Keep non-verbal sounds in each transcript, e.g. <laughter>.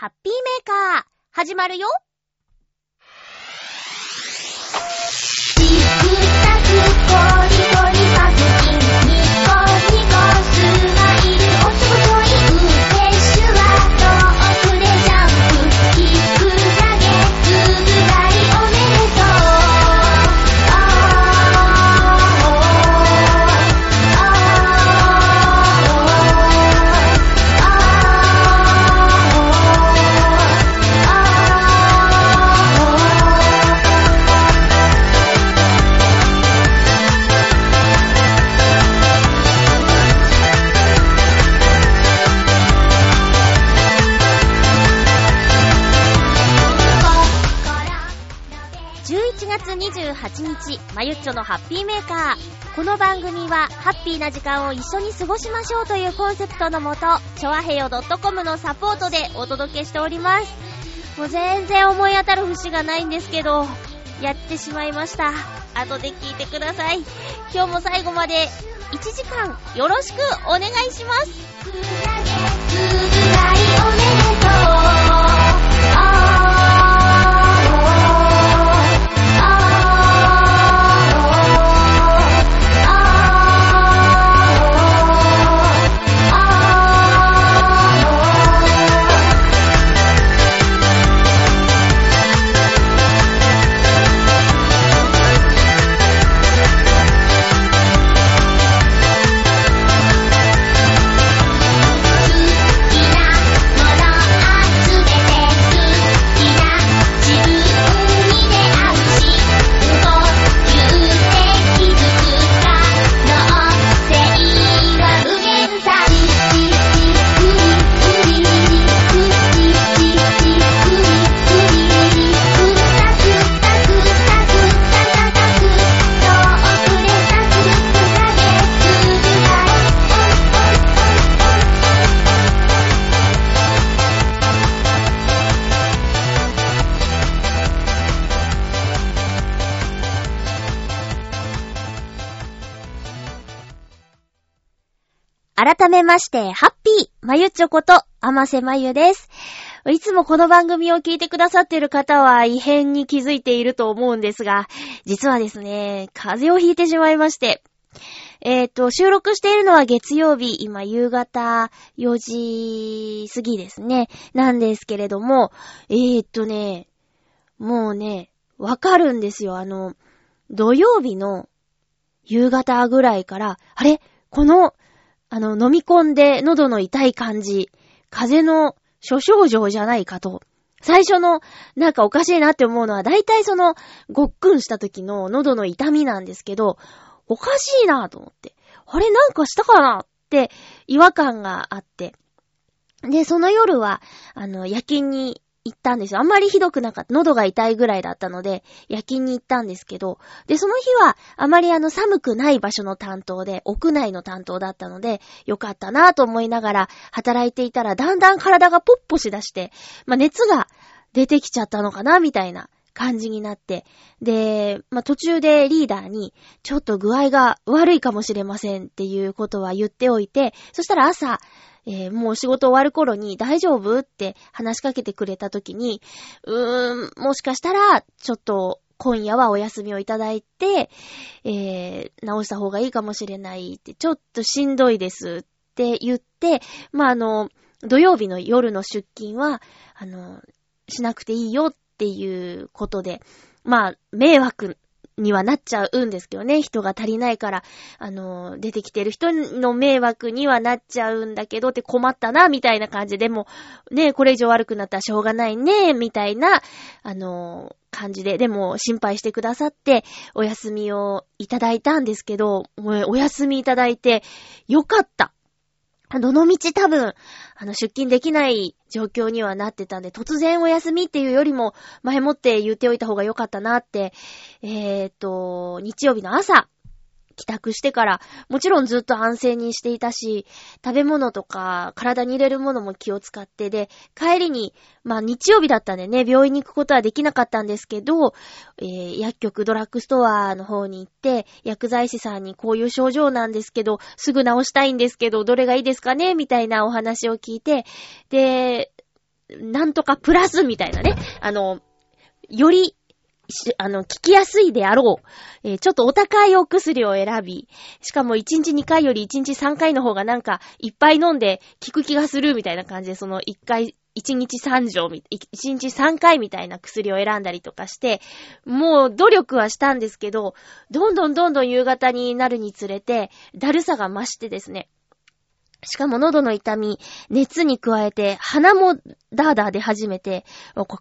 ハッピーメーカー、始まるよ。日、まゆっちょのハッピーメーカー。この番組は、ハッピーな時間を一緒に過ごしましょうというコンセプトのもと、ちょわへよ .com のサポートでお届けしております。もう全然思い当たる節がないんですけど、やってしまいました。後で聞いてください。今日も最後まで1時間よろしくお願いします。めまして、ハッピーまゆちょこと、あませまゆです。いつもこの番組を聞いてくださっている方は異変に気づいていると思うんですが、実はですね、風邪をひいてしまいまして、えっ、と、収録しているのは月曜日、今夕方4時過ぎですね、なんですけれども、えっ、とね、もうね、わかるんですよ。あの、土曜日の夕方ぐらいから、あれ？この、あの、飲み込んで喉の痛い感じ、風邪の諸症状じゃないかと。最初の、なんかおかしいなって思うのは、大体その、ごっくんした時の喉の痛みなんですけど、おかしいなと思って。あれなんかしたかなって違和感があって。で、その夜は、あの、夜勤に行ったんですよ。あんまりひどくなかった。喉が痛いぐらいだったので、夜勤に行ったんですけど、で、その日は、あまりあの、寒くない場所の担当で、屋内の担当だったので、よかったなぁと思いながら、働いていたら、だんだん体がポッポしだして、まあ、熱が出てきちゃったのかな、みたいな感じになって。で、まあ、途中でリーダーに、ちょっと具合が悪いかもしれませんっていうことは言っておいて、そしたら朝、えーもう仕事終わる頃に大丈夫って話しかけてくれた時に、うーん、もしかしたら、ちょっと今夜はお休みをいただいて、えー、直した方がいいかもしれないって、ちょっとしんどいですって言って、まあ、あの、土曜日の夜の出勤は、あの、しなくていいよっていうことで、まあ、迷惑にはなっちゃうんですけどね。人が足りないから、あの、出てきてる人の迷惑にはなっちゃうんだけどって困ったな、みたいな感じでも、ね、これ以上悪くなったらしょうがないね、みたいな、あの、感じで、でも心配してくださって、お休みをいただいたんですけど、もうお休みいただいて、よかった。どの道多分、あの、出勤できない状況にはなってたんで、突然お休みっていうよりも、前もって言っておいた方が良かったなって、えーっと、日曜日の朝、帰宅してから、もちろんずっと安静にしていたし、食べ物とか体に入れるものも気を使ってで、帰りに、まあ日曜日だったんでね、病院に行くことはできなかったんですけど、えー薬局ドラッグストアの方に行って、薬剤師さんにこういう症状なんですけど、すぐ治したいんですけど、どれがいいですかねみたいなお話を聞いて、で、なんとかプラスみたいなね、あの、より、しあの、効きやすいであろう、えーちょっとお高いお薬を選び、しかも1日2回より1日3回の方がなんか、いっぱい飲んで効く気がするみたいな感じで、その1回、1日3錠み、1日3回みたいな薬を選んだりとかして、もう努力はしたんですけど、どんどんどんどん夕方になるにつれて、だるさが増してですね、しかも喉の痛み、熱に加えて、鼻もダーダー出始めて、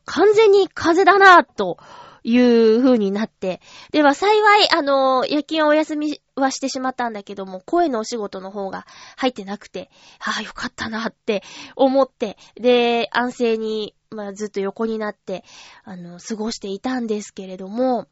完全に風邪だなぁという風になって。では幸い、あの、夜勤はお休みはしてしまったんだけども、声のお仕事の方が入ってなくて、ああ、よかったなって思って、で、安静に、まあ、ずっと横になって、あの、過ごしていたんですけれども、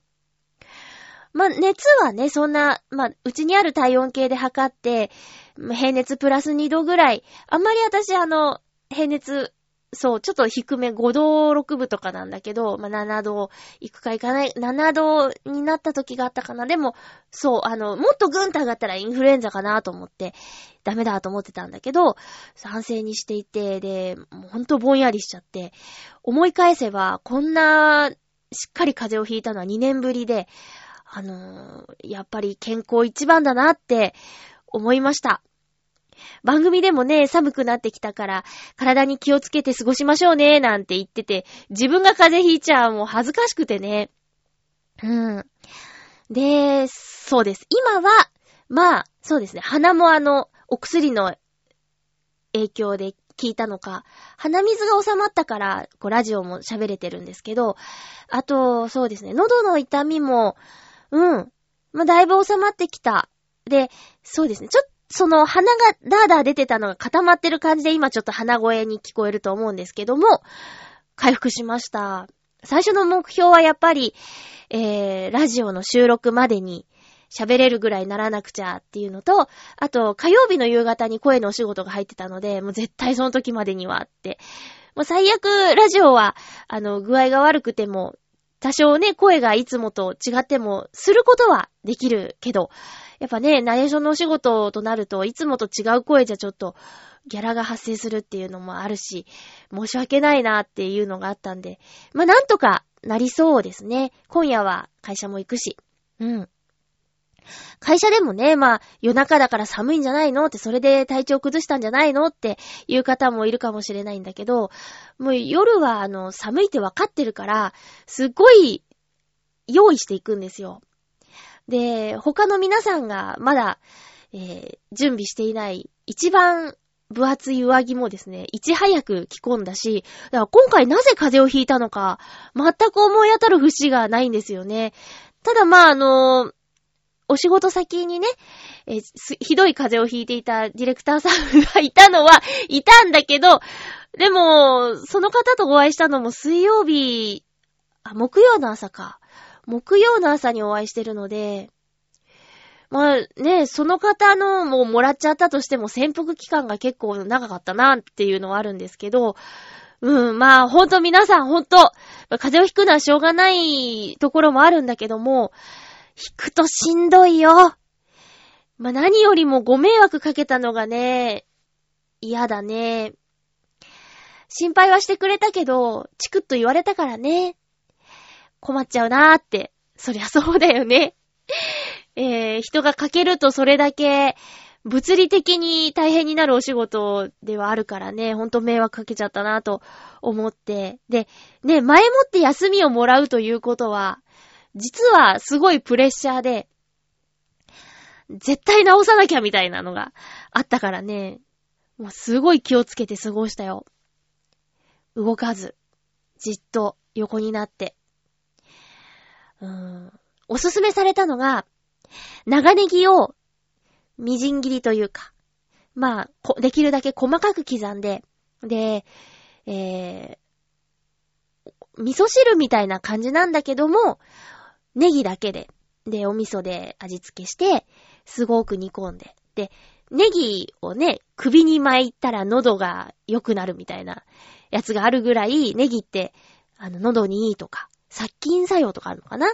まあ、熱はね、そんな、まあ、うちにある体温計で測って、平熱プラス2度ぐらい。あんまり私、あの、平熱、そう、ちょっと低め、5度6分とかなんだけど、まあ、7度行くか行かない、7度になった時があったかな。でも、そう、あの、もっとぐんと上がったらインフルエンザかなと思って、ダメだと思ってたんだけど、賛成にしていて、で、ほんとぼんやりしちゃって、思い返せば、こんな、しっかり風邪をひいたのは2年ぶりで、あのーやっぱり健康一番だなって思いました。番組でもね、寒くなってきたから、体に気をつけて過ごしましょうね、なんて言ってて、自分が風邪ひいちゃうもう恥ずかしくてね。うん。で、そうです。今は、まあ、そうですね。鼻もあの、お薬の影響で効いたのか、鼻水が収まったから、こう、ラジオも喋れてるんですけど、あと、そうですね。喉の痛みも、うん。まあ、だいぶ収まってきた。で、そうですね。ちょっ、その鼻がダーダー出てたのが固まってる感じで今ちょっと鼻声に聞こえると思うんですけども、回復しました。最初の目標はやっぱり、えー、ラジオの収録までに喋れるぐらいならなくちゃっていうのと、あと、火曜日の夕方に声のお仕事が入ってたので、もう絶対その時までにはって。もう最悪、ラジオは、あの、具合が悪くても、多少ね、声がいつもと違っても、することはできるけど、やっぱね、ナレーションのお仕事となると、いつもと違う声じゃちょっと、ギャラが発生するっていうのもあるし、申し訳ないなっていうのがあったんで、まあ、なんとかなりそうですね。今夜は会社も行くし。うん。会社でもね、まあ、夜中だから寒いんじゃないのって、それで体調崩したんじゃないのっていう方もいるかもしれないんだけど、もう夜は、あの、寒いって分かってるから、すっごい用意していくんですよ。で、他の皆さんがまだ、えー準備していない一番分厚い上着もですね、いち早く着込んだし、だから今回なぜ風邪をひいたのか、全く思い当たる節がないんですよね。ただまあ、あのお仕事先にね、えーひどい風邪をひいていたディレクターさんがいたのは、いたんだけど、でも、その方とお会いしたのも水曜日、あ、木曜の朝か。木曜の朝にお会いしてるので、まあね、その方のもうもらっちゃったとしても潜伏期間が結構長かったなっていうのはあるんですけど、うん、まあほんと皆さんほんと、風邪をひくのはしょうがないところもあるんだけども、ひくとしんどいよ。まあ何よりもご迷惑かけたのがね、嫌だね。心配はしてくれたけど、チクッと言われたからね。困っちゃうなーって。そりゃそうだよね。<laughs> えー、人がかけるとそれだけ、物理的に大変になるお仕事ではあるからね、ほんと迷惑かけちゃったなと思って。で、ね、前もって休みをもらうということは、実はすごいプレッシャーで、絶対直さなきゃみたいなのがあったからね、もうすごい気をつけて過ごしたよ。動かず、じっと横になって。うん。おすすめされたのが、長ネギを、みじん切りというか、まあ、できるだけ細かく刻んで、で、えー、味噌汁みたいな感じなんだけども、ネギだけで、で、お味噌で味付けして、すごく煮込んで、で、ネギをね、首に巻いたら喉が良くなるみたいなやつがあるぐらい、ネギって、あの、喉にいいとか、殺菌作用とかあるのかな？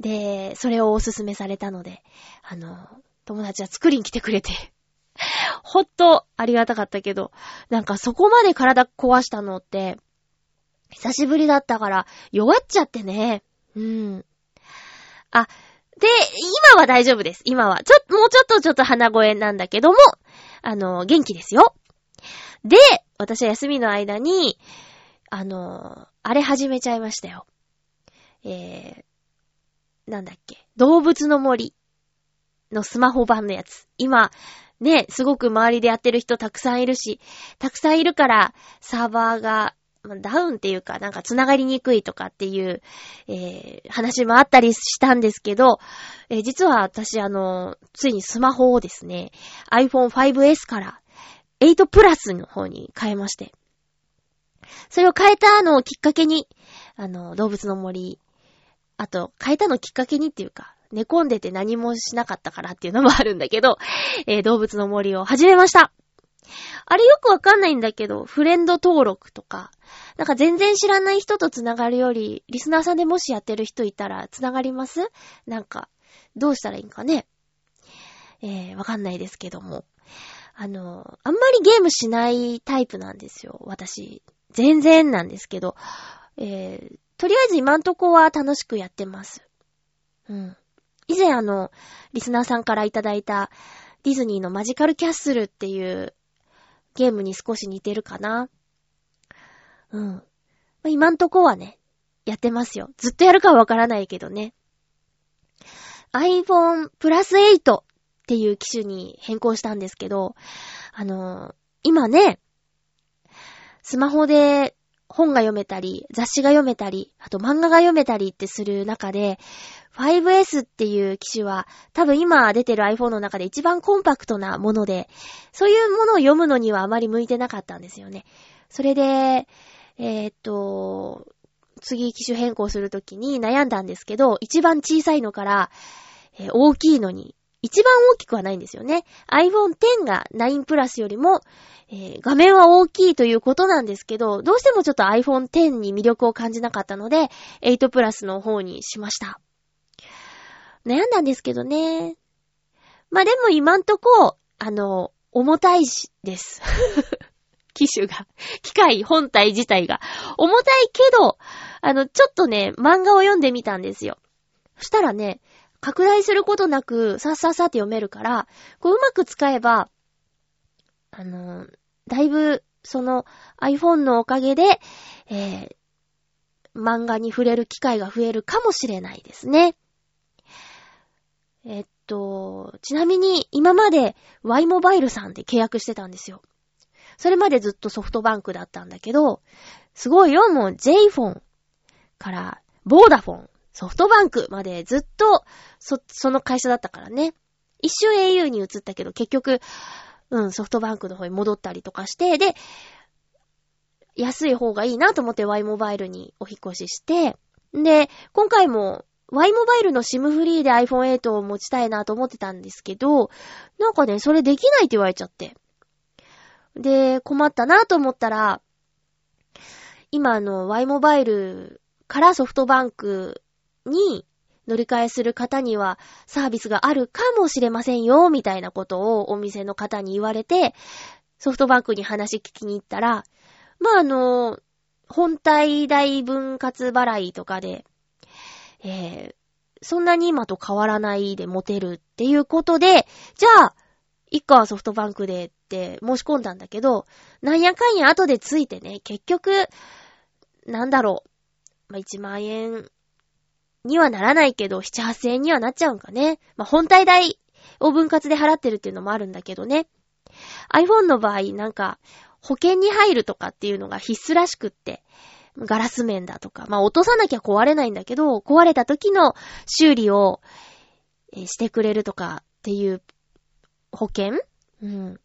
で、それをおすすめされたので、あの、友達は作りに来てくれて、<laughs> ほっとありがたかったけど、なんかそこまで体壊したのって、久しぶりだったから、弱っちゃってね。うん。あ、で、今は大丈夫です。今は。ちょっと、もうちょっとちょっと鼻声なんだけども、あの、元気ですよ。で、私は休みの間に、あの、あれ始めちゃいましたよ。えー、なんだっけ。動物の森のスマホ版のやつ。今、ね、すごく周りでやってる人たくさんいるし、たくさんいるから、サーバーが、ダウンっていうか、なんか繋がりにくいとかっていう、えー、話もあったりしたんですけど、えー実は私、あの、ついにスマホをですね、iPhone 5S から8プラスの方に変えまして。それを変えたのをきっかけに、あの、動物の森、あと、変えたのきっかけにっていうか、寝込んでて何もしなかったからっていうのもあるんだけど、<laughs> えー動物の森を始めました。あれよくわかんないんだけど、フレンド登録とか、なんか全然知らない人と繋がるより、リスナーさんでもしやってる人いたら繋がります？なんか、どうしたらいいんかね？えー、わかんないですけども。あの、あんまりゲームしないタイプなんですよ。私。全然なんですけど。えー、とりあえず今んとこは楽しくやってます。うん。以前あの、リスナーさんからいただいたディズニーのマジカルキャッスルっていうゲームに少し似てるかな。うん。ま今んとこはね、やってますよ。ずっとやるかはわからないけどね。iPhone プラス8っていう機種に変更したんですけど、あのー今ね、スマホで本が読めたり、雑誌が読めたり、あと漫画が読めたりってする中で、5S っていう機種は多分今出てる iPhone の中で一番コンパクトなもので、そういうものを読むのにはあまり向いてなかったんですよね。それで、えーっと、次機種変更するときに悩んだんですけど、一番小さいのから、えー大きいのに、一番大きくはないんですよね。iPhone X が9プラスよりも、えー画面は大きいということなんですけど、どうしてもちょっと iPhone X に魅力を感じなかったので、8プラスの方にしました。悩んだんですけどね。まあ、でも今んとこ、あの、重たいし、です。<laughs> 機種が。機械本体自体が。重たいけど、あの、ちょっとね、漫画を読んでみたんですよ。そしたらね、拡大することなく、さっさっさって読めるから、こううまく使えば、あの、だいぶ、その iPhone のおかげで、えー漫画に触れる機会が増えるかもしれないですね。えっと、ちなみに今まで Y モバイルさんで契約してたんですよ。それまでずっとソフトバンクだったんだけど、すごいよ、もう J フォンから、ボーダフォン、ソフトバンクまでずっと、そ、その会社だったからね。一瞬 au に移ったけど、結局、うん、ソフトバンクの方に戻ったりとかして、で、安い方がいいなと思って Y モバイルにお引越しして、で、今回も Y モバイルの SIM フリーで iPhone 8を持ちたいなと思ってたんですけど、なんかね、それできないって言われちゃって。で、困ったなと思ったら、今の Y モバイルからソフトバンクに乗り換えする方にはサービスがあるかもしれませんよ、みたいなことをお店の方に言われて、ソフトバンクに話聞きに行ったら、まあ、あの、本体代分割払いとかで、えー、そんなに今と変わらないで持てるっていうことで、じゃあ、一家はソフトバンクでって申し込んだんだけど、なんやかんや後でついてね、結局、なんだろう、まあ、1万円にはならないけど、7、8000円にはなっちゃうんかね。まあ、本体代を分割で払ってるっていうのもあるんだけどね。iPhone の場合、なんか、保険に入るとかっていうのが必須らしくって、ガラス面だとか、まあ、落とさなきゃ壊れないんだけど、壊れた時の修理を、してくれるとかっていう保険？うん。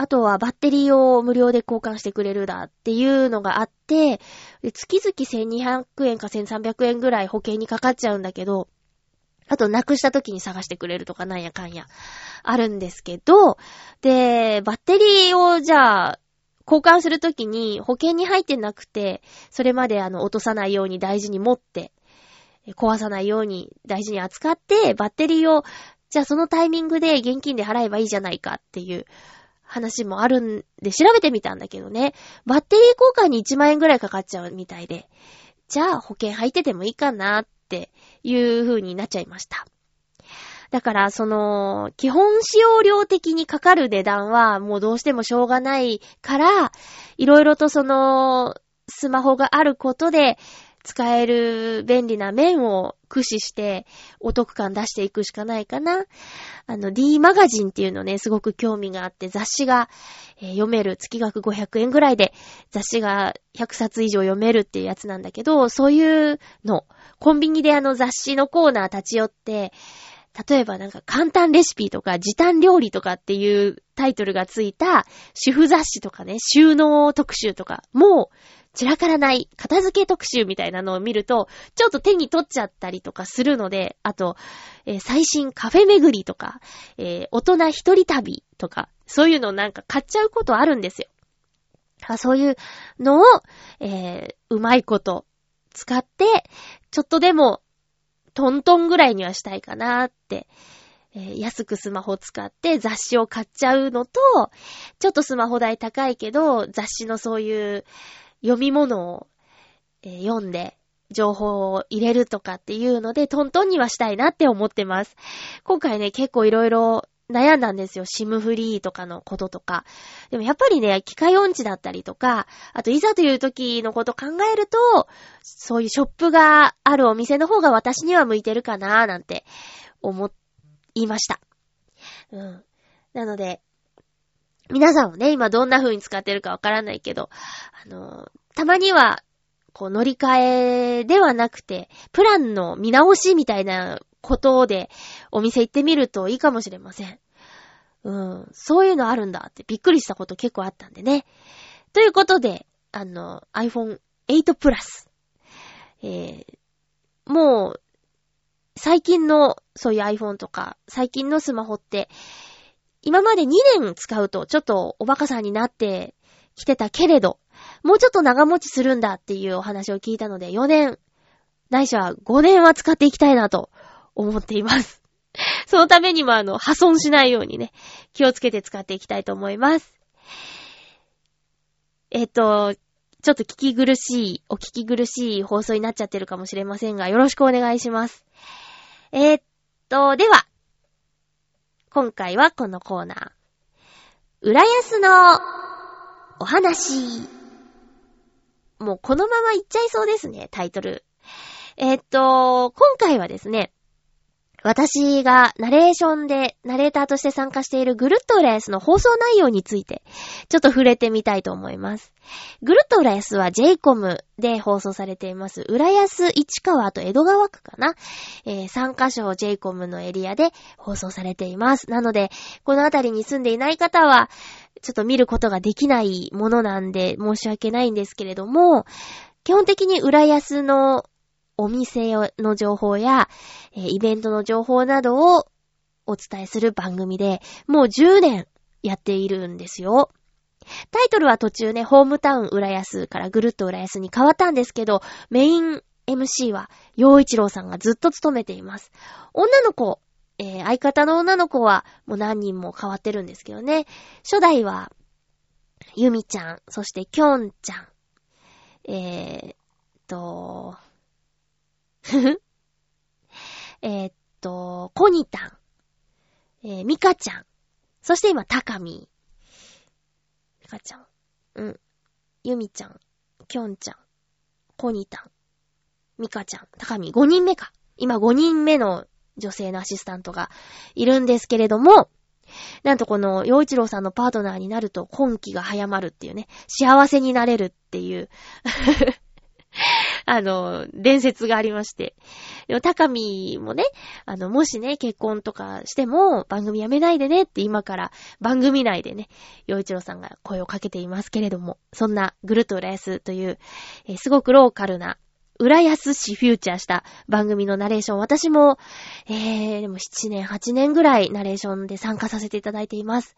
あとはバッテリーを無料で交換してくれるだっていうのがあって、月々1200円か1300円ぐらい保険にかかっちゃうんだけど、あとなくした時に探してくれるとかなんやかんやあるんですけど、で、バッテリーをじゃあ、交換するときに保険に入ってなくて、それまであの落とさないように大事に持って、壊さないように大事に扱って、バッテリーを、じゃあそのタイミングで現金で払えばいいじゃないかっていう話もあるんで調べてみたんだけどね、バッテリー交換に1万円ぐらいかかっちゃうみたいで、じゃあ保険入っててもいいかなっていう風になっちゃいました。だから、その、基本使用量的にかかる値段はもうどうしてもしょうがないから、いろいろとその、スマホがあることで、使える便利な面を駆使してお得感出していくしかないかな。あの D マガジンっていうのね、すごく興味があって雑誌が、読める月額500円ぐらいで雑誌が100冊以上読めるっていうやつなんだけど、そういうの、コンビニであの雑誌のコーナー立ち寄って、例えばなんか簡単レシピとか時短料理とかっていうタイトルがついた主婦雑誌とかね、収納特集とかもう散らからない片付け特集みたいなのを見ると、ちょっと手に取っちゃったりとかするので、あと、えー、最新カフェ巡りとか、えー、大人一人旅とか、そういうのなんか買っちゃうことあるんですよ。そういうのを、えー、うまいこと使って、ちょっとでもトントンぐらいにはしたいかなって、えー、安くスマホ使って雑誌を買っちゃうのと、ちょっとスマホ代高いけど、雑誌のそういう読み物を、え、読んで、情報を入れるとかっていうので、トントンにはしたいなって思ってます。今回ね、結構いろいろ悩んだんですよ。シムフリーとかのこととか。でもやっぱりね、機械音痴だったりとか、あといざという時のこと考えると、そういうショップがあるお店の方が私には向いてるかなーなんて思いました。うん。なので、皆さんもね、今どんな風に使ってるかわからないけど、あの、たまには、こう乗り換えではなくて、プランの見直しみたいなことでお店行ってみるといいかもしれません。うん、そういうのあるんだってびっくりしたこと結構あったんでね。ということで、あの、iPhone 8 Plus。えー、もう、最近のそういう iPhone とか、最近のスマホって、今まで2年使うとちょっとおバカさんになってきてたけれど、もうちょっと長持ちするんだっていうお話を聞いたので、4年、ないしは5年は使っていきたいなと思っています。<laughs> そのためにもあの、破損しないようにね、気をつけて使っていきたいと思います。えっと、ちょっと聞き苦しい、お聞き苦しい放送になっちゃってるかもしれませんが、よろしくお願いします。えー、っと、では、今回はこのコーナー。浦安のお話。もうこのままいっちゃいそうですね、タイトル。え、っと、今回はですね、私がナレーションで、ナレーターとして参加しているぐるっと浦安の放送内容について、ちょっと触れてみたいと思います。ぐるっと浦安は JCOM で放送されています。浦安市川と江戸川区かな、えー、3カ所 JCOM のエリアで放送されています。なので、この辺りに住んでいない方は、ちょっと見ることができないものなんで申し訳ないんですけれども、基本的に浦安のお店の情報や、えイベントの情報などをお伝えする番組で、もう10年やっているんですよ。タイトルは途中ね、ホームタウン浦安からぐるっと浦安に変わったんですけど、メイン MC は、洋一郎さんがずっと務めています。女の子、えー、相方の女の子はもう何人も変わってるんですけどね。初代は、ゆみちゃん、そしてきょんちゃん、えー、と、<laughs> えっと、コニタン、えー、ミカちゃん、そして今、タカミ。ミカちゃん、うん、ユミちゃん、キョンちゃん、コニタン、ミカちゃん、タカミ、5人目か。今5人目の女性のアシスタントがいるんですけれども、なんとこの、洋一郎さんのパートナーになると、今季が早まるっていうね、幸せになれるっていう。<laughs> あの、伝説がありまして。でも、高見もね、あの、もしね、結婚とかしても、番組やめないでねって今から番組内でね、洋一郎さんが声をかけていますけれども、そんなぐるっと浦安という、えー、すごくローカルな浦安市フューチャーした番組のナレーション、私も、えー、でも7年、8年ぐらいナレーションで参加させていただいています。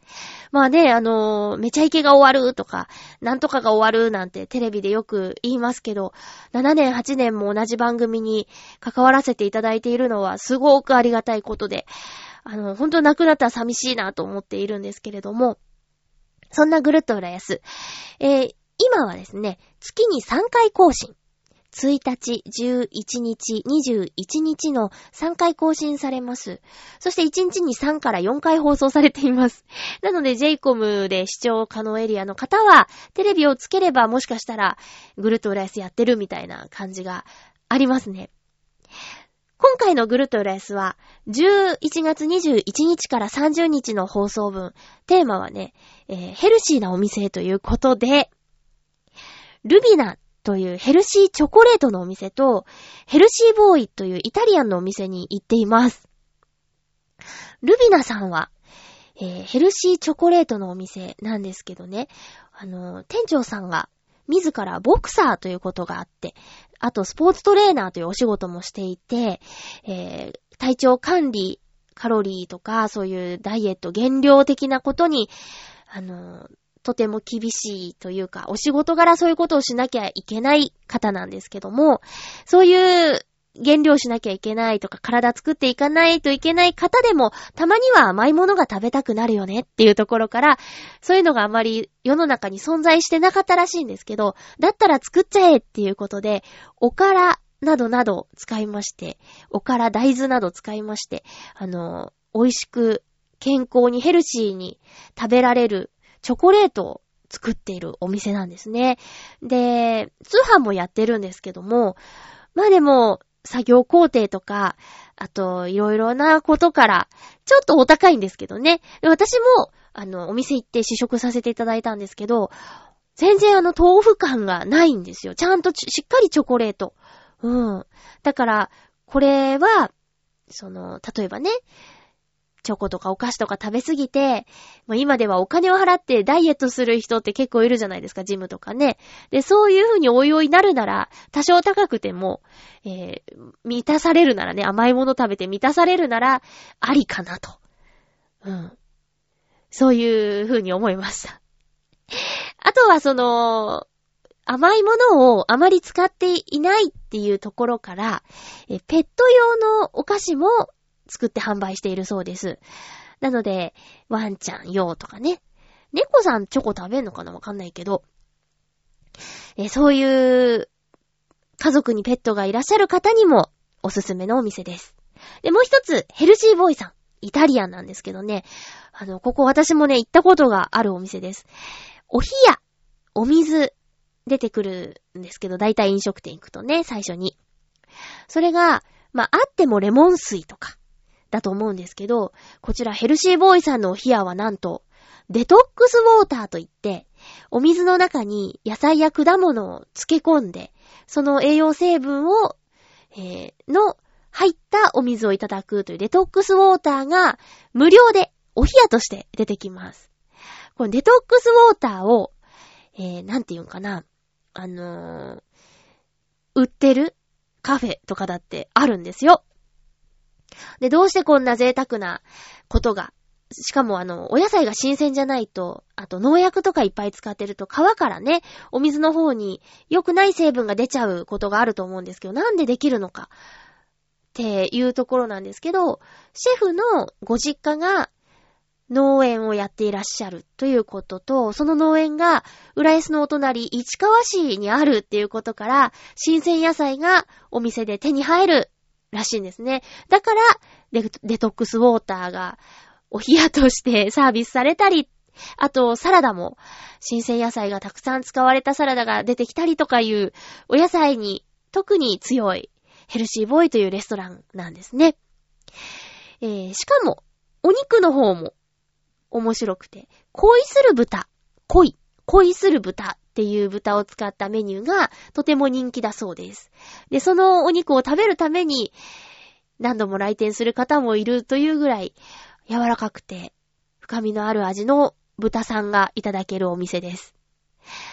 まあね、あのー、めちゃイケが終わるとか、なんとかが終わるなんてテレビでよく言いますけど、7年、8年も同じ番組に関わらせていただいているのはすごくありがたいことで、あの、本当亡くなったら寂しいなと思っているんですけれども、そんなぐるっと浦安。えー、今はですね、月に3回更新。1日、11日、21日の3回更新されます。そして1日に3から4回放送されています。なので JCOM で視聴可能エリアの方は、テレビをつければもしかしたら、ぐるっと浦安やってるみたいな感じがありますね。今回のぐるっと浦安は、11月21日から30日の放送分、テーマはね、えー、ヘルシーなお店ということで、ルビナというヘルシーチョコレートのお店と、ヘルシーボーイというイタリアンのお店に行っています。ルビナさんは、えー、ヘルシーチョコレートのお店なんですけどね、あの、店長さんが自らボクサーということがあって、あとスポーツトレーナーというお仕事もしていて、えー、体調管理、カロリーとか、そういうダイエット、減量的なことに、あの、とても厳しいというか、お仕事柄そういうことをしなきゃいけない方なんですけども、そういう減量しなきゃいけないとか、体作っていかないといけない方でも、たまには甘いものが食べたくなるよねっていうところから、そういうのがあまり世の中に存在してなかったらしいんですけど、だったら作っちゃえっていうことで、おからなどなど使いまして、おから大豆など使いまして、あの、美味しく健康にヘルシーに食べられるチョコレートを作っているお店なんですね。で、通販もやってるんですけども、まあでも、作業工程とか、あと、いろいろなことから、ちょっとお高いんですけどね。私も、あの、お店行って試食させていただいたんですけど、全然あの、豆腐感がないんですよ。ちゃんとしっかりチョコレート。うん。だから、これは、その、例えばね、チョコとかお菓子とか食べすぎて、まあ、今ではお金を払ってダイエットする人って結構いるじゃないですか、ジムとかね。で、そういう風においおいなるなら、多少高くても、えー、満たされるならね、甘いもの食べて満たされるなら、ありかなと。うん。そういう風に思いました。あとはその、甘いものをあまり使っていないっていうところから、えペット用のお菓子も作って販売しているそうです。なので、ワンちゃん用とかね。猫さんチョコ食べんのかなわかんないけど。えそういう家族にペットがいらっしゃる方にもおすすめのお店です。で、もう一つ、ヘルシーボーイさん。イタリアンなんですけどね。あの、ここ私もね、行ったことがあるお店です。お冷や、お水、出てくるんですけど、だいたい飲食店行くとね、最初に。それが、まあ、あってもレモン水とか、だと思うんですけど、こちらヘルシーボーイさんのお冷やはなんと、デトックスウォーターといって、お水の中に野菜や果物を漬け込んで、その栄養成分を、えー、の入ったお水をいただくというデトックスウォーターが無料でお冷やとして出てきます。このデトックスウォーターを、えー、なんて言うんかな。あのー、売ってるカフェとかだってあるんですよ。で、どうしてこんな贅沢なことが、しかもあの、お野菜が新鮮じゃないと、あと農薬とかいっぱい使ってると皮からね、お水の方に良くない成分が出ちゃうことがあると思うんですけど、なんでできるのかっていうところなんですけど、シェフのご実家が農園をやっていらっしゃるということと、その農園が浦安のお隣市川市にあるっていうことから、新鮮野菜がお店で手に入るらしいんですね。だからデ、デトックスウォーターがお冷やとして <laughs> サービスされたり、あと、サラダも、新鮮野菜がたくさん使われたサラダが出てきたりとかいう、お野菜に特に強いヘルシーボーイというレストランなんですね。えー、しかも、お肉の方も面白くて、恋する豚、恋、恋する豚っていう豚を使ったメニューがとても人気だそうです。で、そのお肉を食べるために何度も来店する方もいるというぐらい柔らかくて深みのある味の豚さんがいただけるお店です。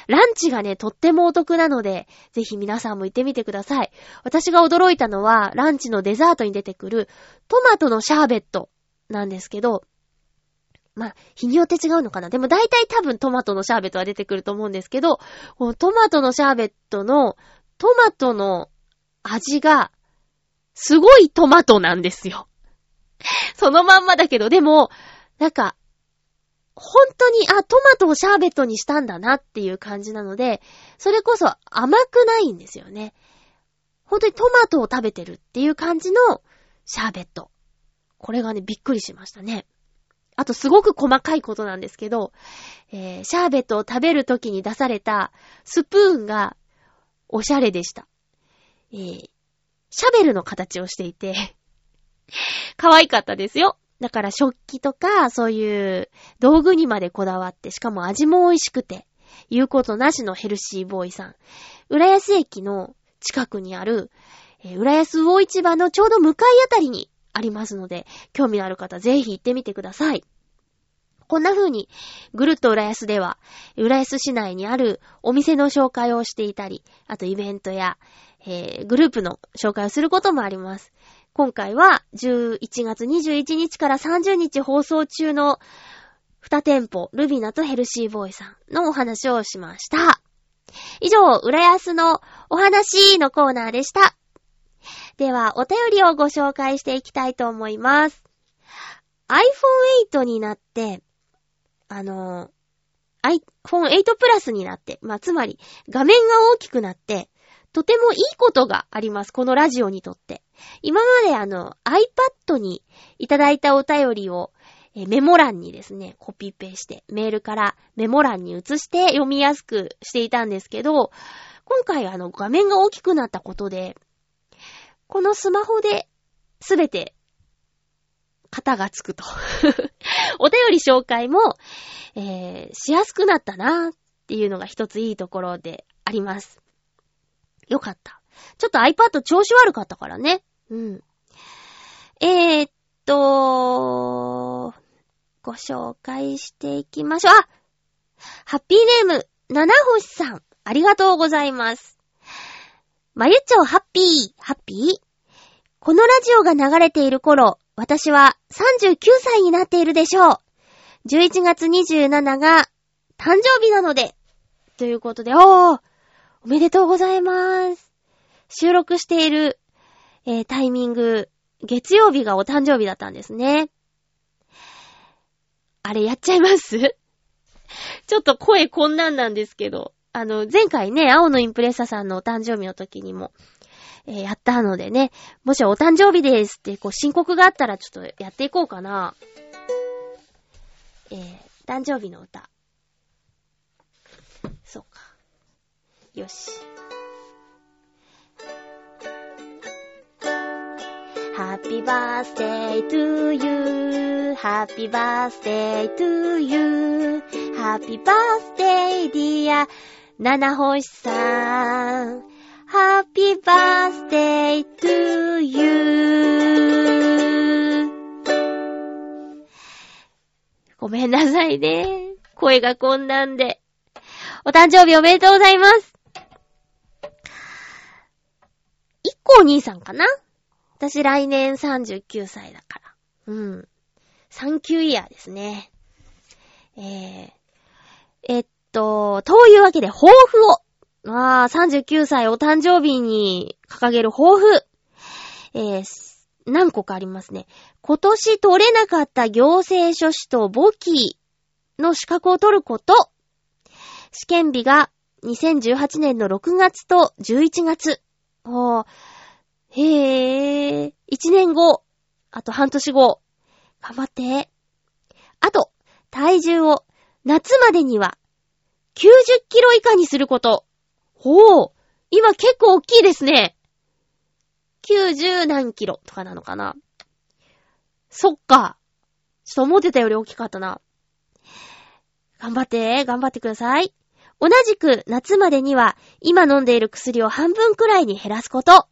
ランチがね、とってもお得なので、ぜひ皆さんも行ってみてください。私が驚いたのは、ランチのデザートに出てくるトマトのシャーベットなんですけど、まあ、日によって違うのかな。でも大体多分トマトのシャーベットは出てくると思うんですけど、このトマトのシャーベットのトマトの味が、すごいトマトなんですよ。<laughs> そのまんまだけど、でも、なんか、本当に、あ、トマトをシャーベットにしたんだなっていう感じなので、それこそ甘くないんですよね。本当にトマトを食べてるっていう感じのシャーベット。これがね、びっくりしましたね。あとすごく細かいことなんですけど、えー、シャーベットを食べるときに出されたスプーンがおしゃれでした。えー、シャベルの形をしていて <laughs> 可愛かったですよ。だから食器とか、そういう道具にまでこだわって、しかも味も美味しくて、言うことなしのヘルシーボーイさん。浦安駅の近くにある、えー、浦安魚市場のちょうど向かいあたりにありますので、興味のある方ぜひ行ってみてください。こんな風に、ぐるっと浦安では、浦安市内にあるお店の紹介をしていたり、あとイベントや、えー、グループの紹介をすることもあります。今回は11月21日から30日放送中の2店舗、ルビナとヘルシーボーイさんのお話をしました。以上、浦安のお話のコーナーでした。では、お便りをご紹介していきたいと思います。iPhone 8になって、あの、iPhone 8 Plus になって、まあ、つまり、画面が大きくなって、とてもいいことがあります。このラジオにとって。今まであの iPad にいただいたお便りをメモ欄にですね、コピペして、メールからメモ欄に移して読みやすくしていたんですけど、今回あの画面が大きくなったことで、このスマホで、すべて、型がつくと。<laughs> お便り紹介も、えー、しやすくなったなっていうのが一ついいところであります。よかった。ちょっと iPad 調子悪かったからね。うん。えー、っと、ご紹介していきましょう。あハッピーネーム、七星さん、ありがとうございます。まゆちょハッピー、ハッピー？このラジオが流れている頃、私は39歳になっているでしょう。11月27が誕生日なので、ということで、おーおめでとうございます。収録している、えー、タイミング、月曜日がお誕生日だったんですね。あれやっちゃいます？<laughs> ちょっと声こんなんなんですけど、あの、前回ね、青のインプレッサさんのお誕生日の時にも、えー、やったのでね、もしお誕生日ですって、こう、申告があったらちょっとやっていこうかな。えー、誕生日の歌。そうか。よし。Happy birthday to you.Happy birthday to you.Happy birthday dear 七星さん。Happy birthday to you. ごめんなさいね。声がこんなんで。お誕生日おめでとうございます。一個お兄さんかな？私来年39歳だから。うん。39イヤーですね。えー、えっと、というわけで抱負を。ああ、39歳お誕生日に掲げる抱負。えー、何個かありますね。今年取れなかった行政書士と簿記の資格を取ること。試験日が2018年の6月と11月。おーへえ、1年後、あと半年後、頑張って。あと、体重を夏までには90キロ以下にすること。ほう、今結構大きいですね。90何キロとかなのかな。そっか。ちょっと思ってたより大きかったな。頑張って、頑張ってください。同じく夏までには今飲んでいる薬を半分くらいに減らすこと。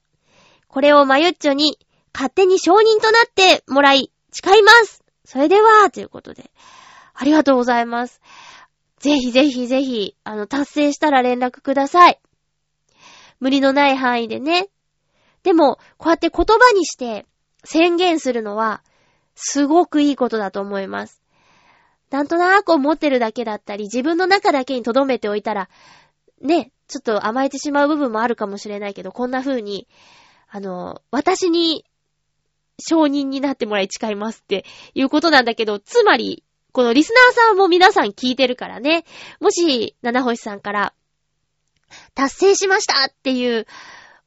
これをマユッチョに勝手に承認となってもらい、誓いますそれでは、ということで。ありがとうございます。ぜひぜひぜひ、あの、達成したら連絡ください。無理のない範囲でね。でも、こうやって言葉にして宣言するのは、すごくいいことだと思います。なんとなく思ってるだけだったり、自分の中だけに留めておいたら、ね、ちょっと甘えてしまう部分もあるかもしれないけど、こんな風に、あの、私に承認になってもらい誓いますっていうことなんだけど、つまり、このリスナーさんも皆さん聞いてるからね。もし、七星さんから、達成しましたっていう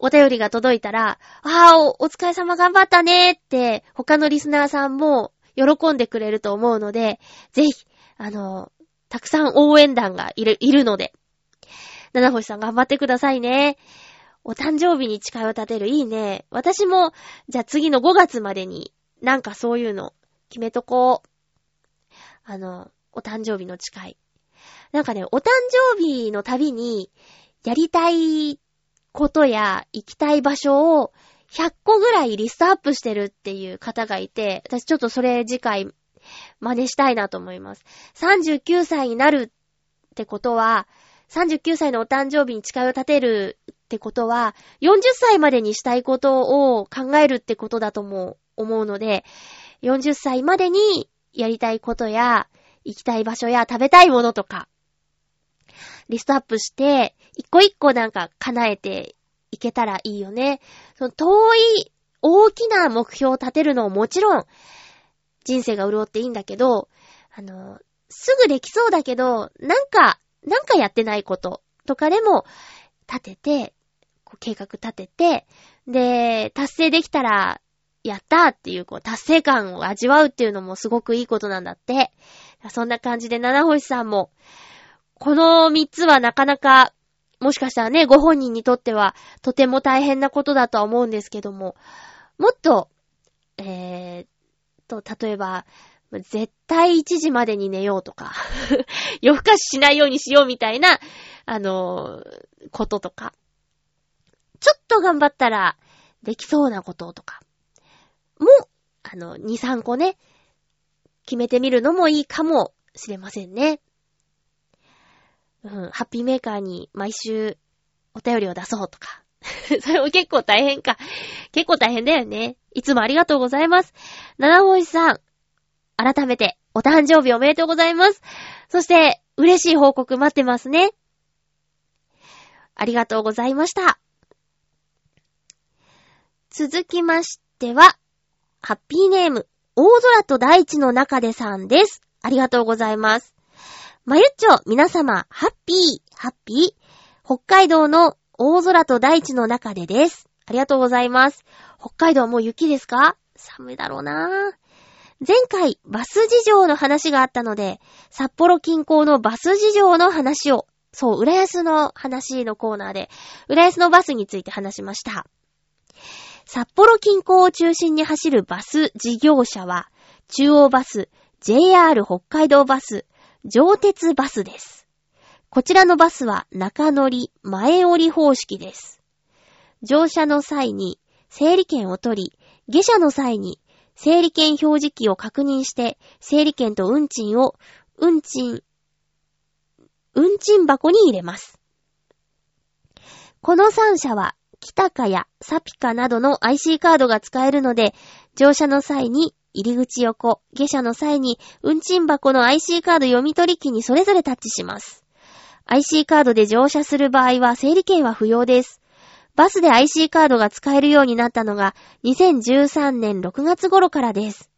お便りが届いたら、ああ、お、疲れ様頑張ったねって、他のリスナーさんも喜んでくれると思うので、ぜひ、あの、たくさん応援団がいる、いるので、七星さん頑張ってくださいね。お誕生日に誓いを立てる。いいね。私も、じゃあ次の5月までに、なんかそういうの、決めとこう。あの、お誕生日の誓い。なんかね、お誕生日のたびに、やりたいことや行きたい場所を100個ぐらいリストアップしてるっていう方がいて、私ちょっとそれ次回真似したいなと思います。39歳になるってことは、39歳のお誕生日に誓いを立てるってことは、40歳までにしたいことを考えるってことだとも思うので、40歳までにやりたいことや、行きたい場所や食べたいものとか、リストアップして、一個一個なんか叶えていけたらいいよね。その遠い、大きな目標を立てるのももちろん、人生が潤っていいんだけど、あの、すぐできそうだけど、なんか、なんかやってないこととかでも、立てて、こう計画立てて、で、達成できたら、やったーっていう、こう、達成感を味わうっていうのもすごくいいことなんだって。そんな感じで、七星さんも、この三つはなかなか、もしかしたらね、ご本人にとっては、とても大変なことだとは思うんですけども、もっと、えー、と、例えば、絶対1時までに寝ようとか、<laughs> 夜更かししないようにしようみたいな、あのーこととか、ちょっと頑張ったらできそうなこととか、も、あの、2、3個ね、決めてみるのもいいかもしれませんね。うん、ハッピーメーカーに毎週お便りを出そうとか。<laughs> それも結構大変か。結構大変だよね。いつもありがとうございます。七星さん、改めてお誕生日おめでとうございます。そして、嬉しい報告待ってますね。ありがとうございました。続きましては、ハッピーネーム、大空と大地の中でさんです。ありがとうございます。まゆっちょ、皆様、ハッピー、ハッピー。北海道の大空と大地の中でです。ありがとうございます。北海道はもう雪ですか？寒いだろうなぁ前回、バス事情の話があったので、札幌近郊のバス事情の話を、そう、浦安の話のコーナーで、浦安のバスについて話しました。札幌近郊を中心に走るバス事業者は、中央バス、JR 北海道バス、上鉄バスです。こちらのバスは中乗り、前降り方式です。乗車の際に整理券を取り、下車の際に整理券表示器を確認して、整理券と運賃を、運賃、運賃箱に入れます。この3社は、北かやサピカなどの IC カードが使えるので、乗車の際に入り口横、下車の際に運賃箱の IC カード読み取り機にそれぞれタッチします。IC カードで乗車する場合は整理券は不要です。バスで IC カードが使えるようになったのが2013年6月頃からです。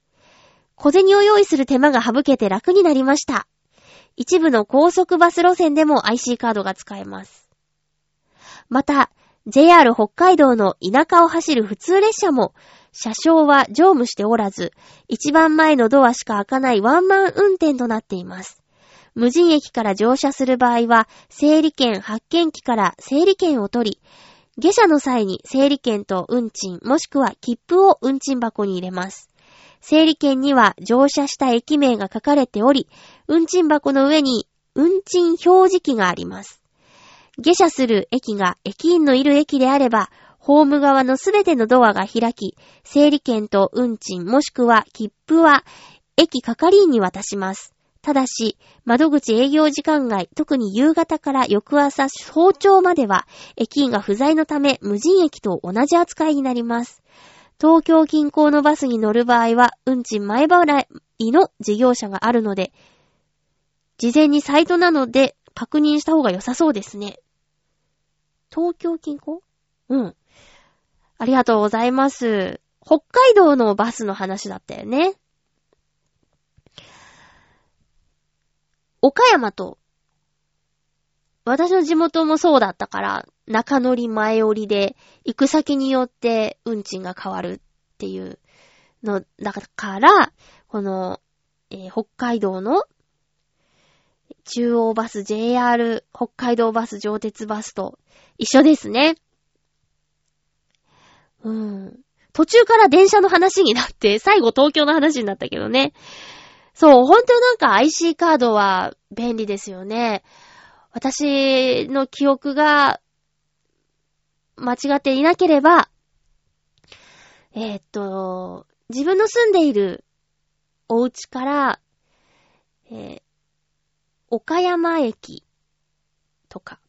小銭を用意する手間が省けて楽になりました。一部の高速バス路線でも IC カードが使えます。また、JR 北海道の田舎を走る普通列車も、車掌は乗務しておらず、一番前のドアしか開かないワンマン運転となっています。無人駅から乗車する場合は、整理券発券機から整理券を取り、下車の際に整理券と運賃もしくは切符を運賃箱に入れます。整理券には乗車した駅名が書かれており、運賃箱の上に運賃表示器があります。下車する駅が駅員のいる駅であれば、ホーム側のすべてのドアが開き、整理券と運賃もしくは切符は駅係員に渡します。ただし、窓口営業時間外、特に夕方から翌朝早朝までは、駅員が不在のため無人駅と同じ扱いになります。東京近郊のバスに乗る場合は、運賃前払いの事業者があるので、事前にサイトなので確認した方が良さそうですね。東京近郊？うん。ありがとうございます。北海道のバスの話だったよね。岡山と、私の地元もそうだったから、中乗り前降りで、行く先によって運賃が変わるっていうの、だから、この、えー北海道の中央バス JR 北海道バス上鉄バスと一緒ですね。うん。途中から電車の話になって、最後東京の話になったけどね。そう、ほんとなんか IC カードは便利ですよね。私の記憶が間違っていなければ、えーっと、自分の住んでいるお家から、えー岡山駅とか、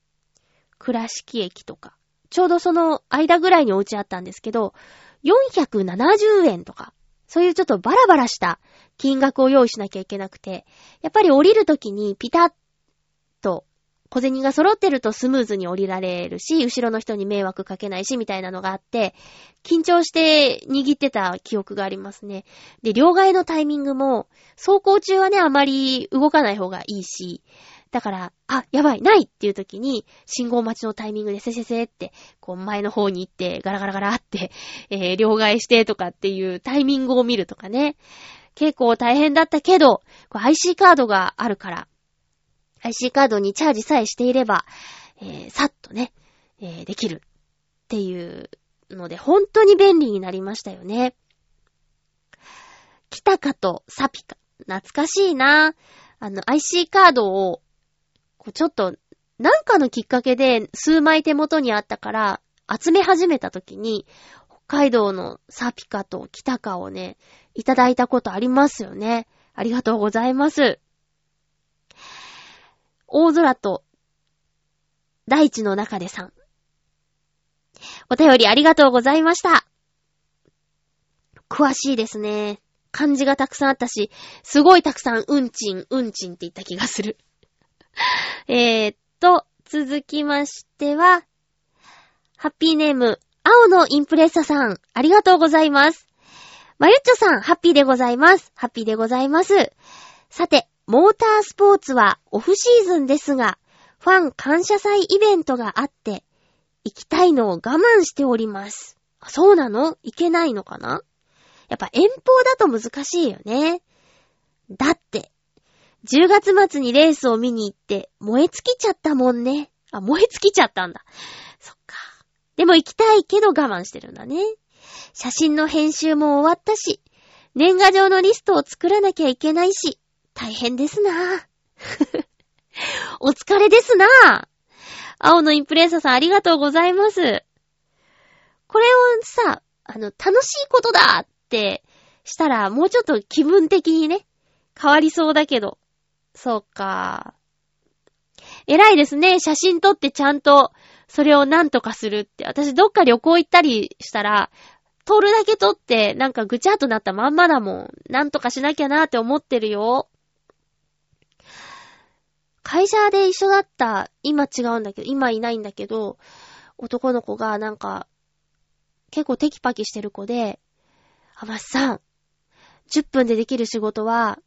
倉敷駅とか、ちょうどその間ぐらいにお家あったんですけど、470円とか、そういうちょっとバラバラした金額を用意しなきゃいけなくて、やっぱり降りるときにピタッと小銭が揃ってるとスムーズに降りられるし、後ろの人に迷惑かけないし、みたいなのがあって、緊張して握ってた記憶がありますね。で、両替のタイミングも、走行中はね、あまり動かない方がいいし、だから、あ、やばい、ないっていう時に、信号待ちのタイミングでせせせって、こう前の方に行って、ガラガラガラって、えー、両替してとかっていうタイミングを見るとかね。結構大変だったけど、IC カードがあるから、IC カードにチャージさえしていれば、えー、さっとね、えー、できるっていうので、本当に便利になりましたよね。キタカとサピカ。懐かしいな。あの、IC カードを、こうちょっと、なんかのきっかけで数枚手元にあったから、集め始めた時に、北海道のサピカとキタカをね、いただいたことありますよね。ありがとうございます。大空と大地の中でさん。お便りありがとうございました。詳しいですね。漢字がたくさんあったし、すごいたくさん、うんちん、うんちんって言った気がする。<laughs> えーっと、続きましては、ハッピーネーム、青のインプレッサさん、ありがとうございます。まゆっちょさん、ハッピーでございます。ハッピーでございます。さて、モータースポーツはオフシーズンですが、ファン感謝祭イベントがあって、行きたいのを我慢しております。そうなの？行けないのかな？やっぱ遠方だと難しいよね。だって、10月末にレースを見に行って燃え尽きちゃったもんね。あ、燃え尽きちゃったんだ。そっか。でも行きたいけど我慢してるんだね。写真の編集も終わったし、年賀状のリストを作らなきゃいけないし、大変ですなぁ <laughs> お疲れですなぁ青のインプレッサーさんありがとうございます。これをさ、あの、楽しいことだってしたら、もうちょっと気分的にね、変わりそうだけど。そうか。偉いですね。写真撮ってちゃんと、それをなんとかするって。私どっか旅行行ったりしたら、撮るだけ撮って、なんかぐちゃっとなったまんまだもん。なんとかしなきゃなって思ってるよ。会社で一緒だった、今違うんだけど、今いないんだけど、男の子がなんか、結構テキパキしてる子で、あまっさん、10分でできる仕事は、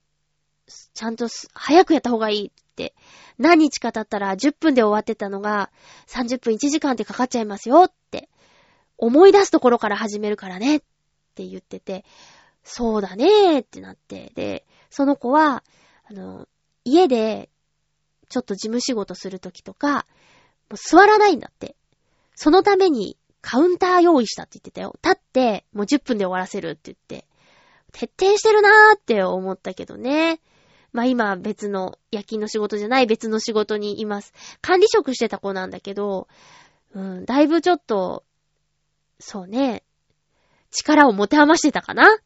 ちゃんと早くやった方がいいって、何日か経ったら10分で終わってたのが、30分1時間ってかかっちゃいますよって、思い出すところから始めるからねって言ってて、そうだねーってなって、で、その子は、あの、家で、ちょっと事務仕事するときとか、もう座らないんだって。そのためにカウンター用意したって言ってたよ。立って、もう10分で終わらせるって言って。徹底してるなーって思ったけどね。まあ今別の夜勤の仕事じゃない別の仕事にいます。管理職してた子なんだけど、うん、だいぶちょっと、そうね、力を持て余してたかな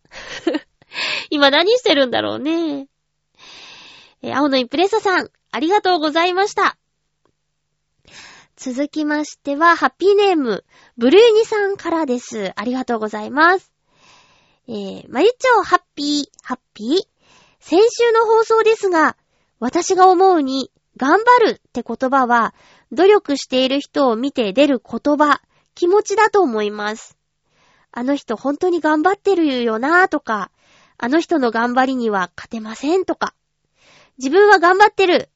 <laughs> 今何してるんだろうね。えー青のインプレッサさん、ありがとうございました。続きましては、ハッピーネーム、ブルーニさんからです。ありがとうございます。えー、まゆっちょ、ハッピー、ハッピー。先週の放送ですが、私が思うに、頑張るって言葉は、努力している人を見て出る言葉、気持ちだと思います。あの人本当に頑張ってるよなぁとか、あの人の頑張りには勝てませんとか。自分は頑張ってる。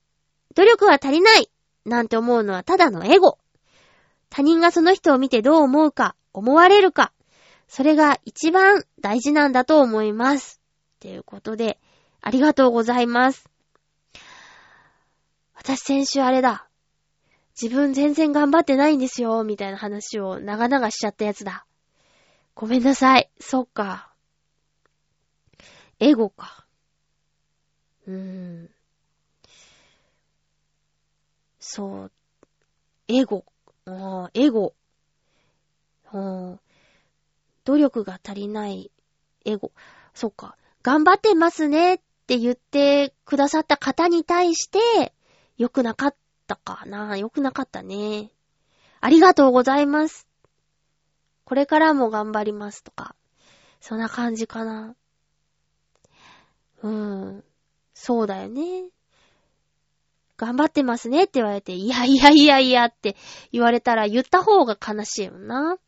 努力は足りない。なんて思うのはただのエゴ。他人がその人を見てどう思うか、思われるか。それが一番大事なんだと思います。ということで、ありがとうございます。私先週あれだ。自分全然頑張ってないんですよ、みたいな話を長々しちゃったやつだ。ごめんなさい。そっか。エゴか。うーん。そう。エゴ。エゴ。努力が足りないエゴ。そっか。頑張ってますねって言ってくださった方に対して、良くなかったかな。良くなかったね。ありがとうございます。これからも頑張りますとか。そんな感じかな。うーん。そうだよね。頑張ってますねって言われて、いやいやいやいやって言われたら言った方が悲しいよな。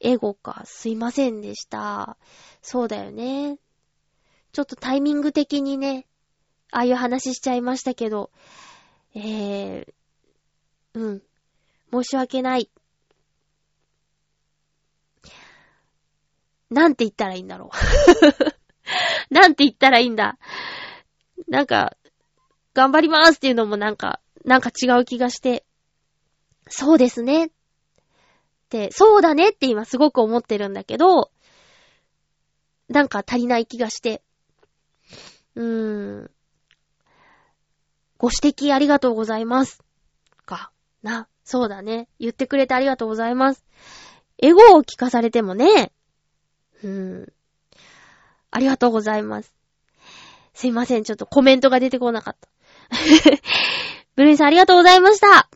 エゴか。すいませんでした。そうだよね。ちょっとタイミング的にね、ああいう話しちゃいましたけど、えー、うん。申し訳ない。なんて言ったらいいんだろう。<laughs> なんて言ったらいいんだ。なんか、頑張りますっていうのもなんか、なんか違う気がして、そうですね。って、そうだねって今すごく思ってるんだけど、なんか足りない気がして。うーん。ご指摘ありがとうございます。か。な。そうだね。言ってくれてありがとうございます。エゴを聞かされてもね。うーん。ありがとうございます。すいません。ちょっとコメントが出てこなかった。<laughs> ブルーさんありがとうございました。